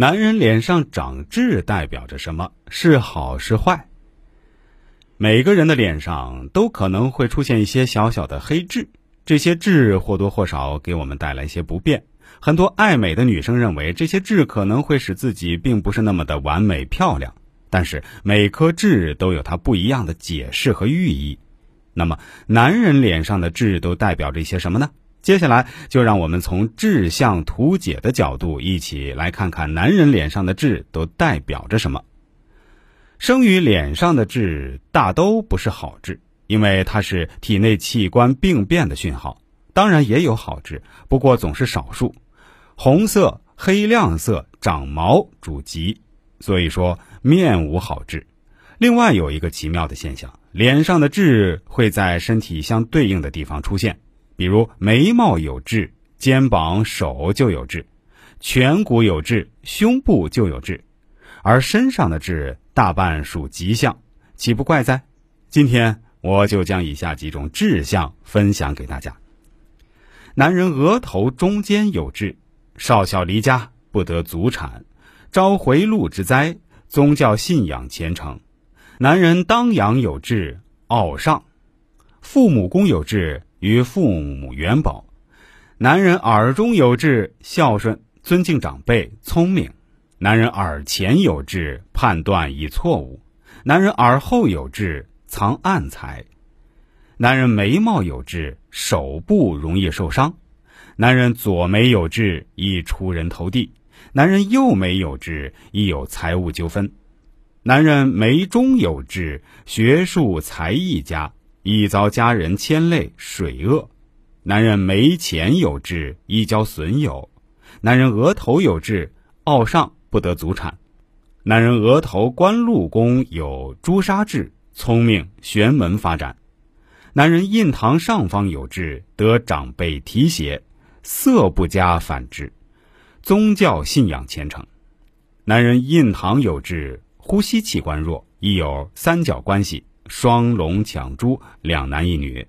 男人脸上长痣代表着什么？是好是坏？每个人的脸上都可能会出现一些小小的黑痣，这些痣或多或少给我们带来一些不便。很多爱美的女生认为这些痣可能会使自己并不是那么的完美漂亮，但是每颗痣都有它不一样的解释和寓意。那么，男人脸上的痣都代表着一些什么呢？接下来就让我们从志向图解的角度，一起来看看男人脸上的痣都代表着什么。生于脸上的痣大都不是好痣，因为它是体内器官病变的讯号。当然也有好痣，不过总是少数。红色、黑亮色、长毛主疾，所以说面无好痣。另外有一个奇妙的现象，脸上的痣会在身体相对应的地方出现。比如眉毛有痣，肩膀、手就有痣；颧骨有痣，胸部就有痣。而身上的痣大半属吉象，岂不怪哉？今天我就将以下几种痣相分享给大家。男人额头中间有痣，少小离家不得祖产，招回路之灾；宗教信仰虔诚。男人当阳有痣，傲上；父母宫有痣。与父母元宝，男人耳中有痣，孝顺、尊敬长辈、聪明；男人耳前有痣，判断已错误；男人耳后有痣，藏暗财；男人眉毛有痣，手部容易受伤；男人左眉有痣，易出人头地；男人右眉有痣，易有财务纠纷；男人眉中有痣，学术才艺佳。易遭家人牵累，水厄；男人眉前有痣，易交损友；男人额头有痣，傲上不得祖产；男人额头官禄宫有朱砂痣，聪明玄门发展；男人印堂上方有痣，得长辈提携，色不佳反之；宗教信仰虔诚；男人印堂有痣，呼吸器官弱，易有三角关系。双龙抢珠，两男一女。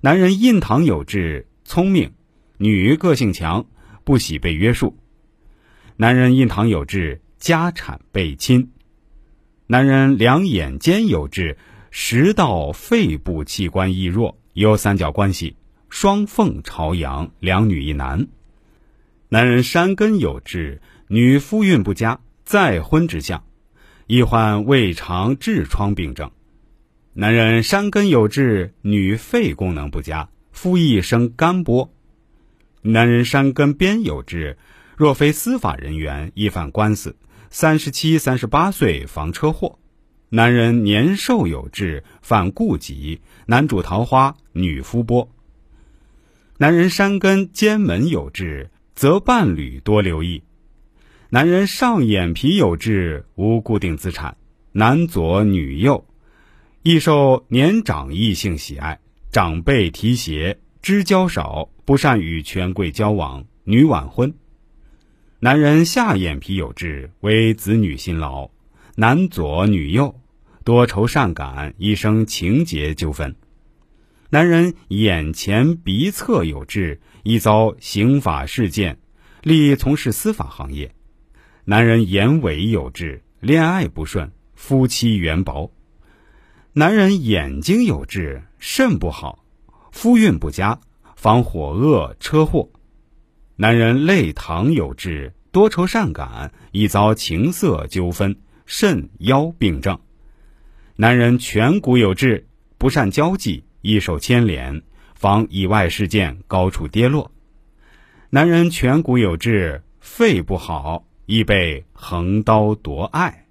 男人印堂有痣，聪明；女个性强，不喜被约束。男人印堂有痣，家产被侵。男人两眼间有痣，食道、肺部器官易弱，有三角关系。双凤朝阳，两女一男。男人山根有痣，女夫运不佳，再婚之象，易患胃肠痔疮病症。男人山根有痣，女肺功能不佳，夫一生肝波；男人山根边有痣，若非司法人员，易犯官司。三十七、三十八岁防车祸。男人年寿有痣，犯痼疾，男主桃花，女夫波。男人山根肩门有痣，则伴侣多留意。男人上眼皮有痣，无固定资产，男左女右。易受年长异性喜爱，长辈提携，知交少，不善与权贵交往，女晚婚。男人下眼皮有痣，为子女辛劳，男左女右，多愁善感，一生情节纠纷。男人眼前鼻侧有痣，易遭刑法事件，利从事司法行业。男人眼尾有痣，恋爱不顺，夫妻缘薄。男人眼睛有痣，肾不好，夫运不佳，防火恶车祸。男人泪堂有痣，多愁善感，易遭情色纠纷，肾腰病症。男人颧骨有痣，不善交际，易受牵连，防意外事件高处跌落。男人颧骨有痣，肺不好，易被横刀夺爱。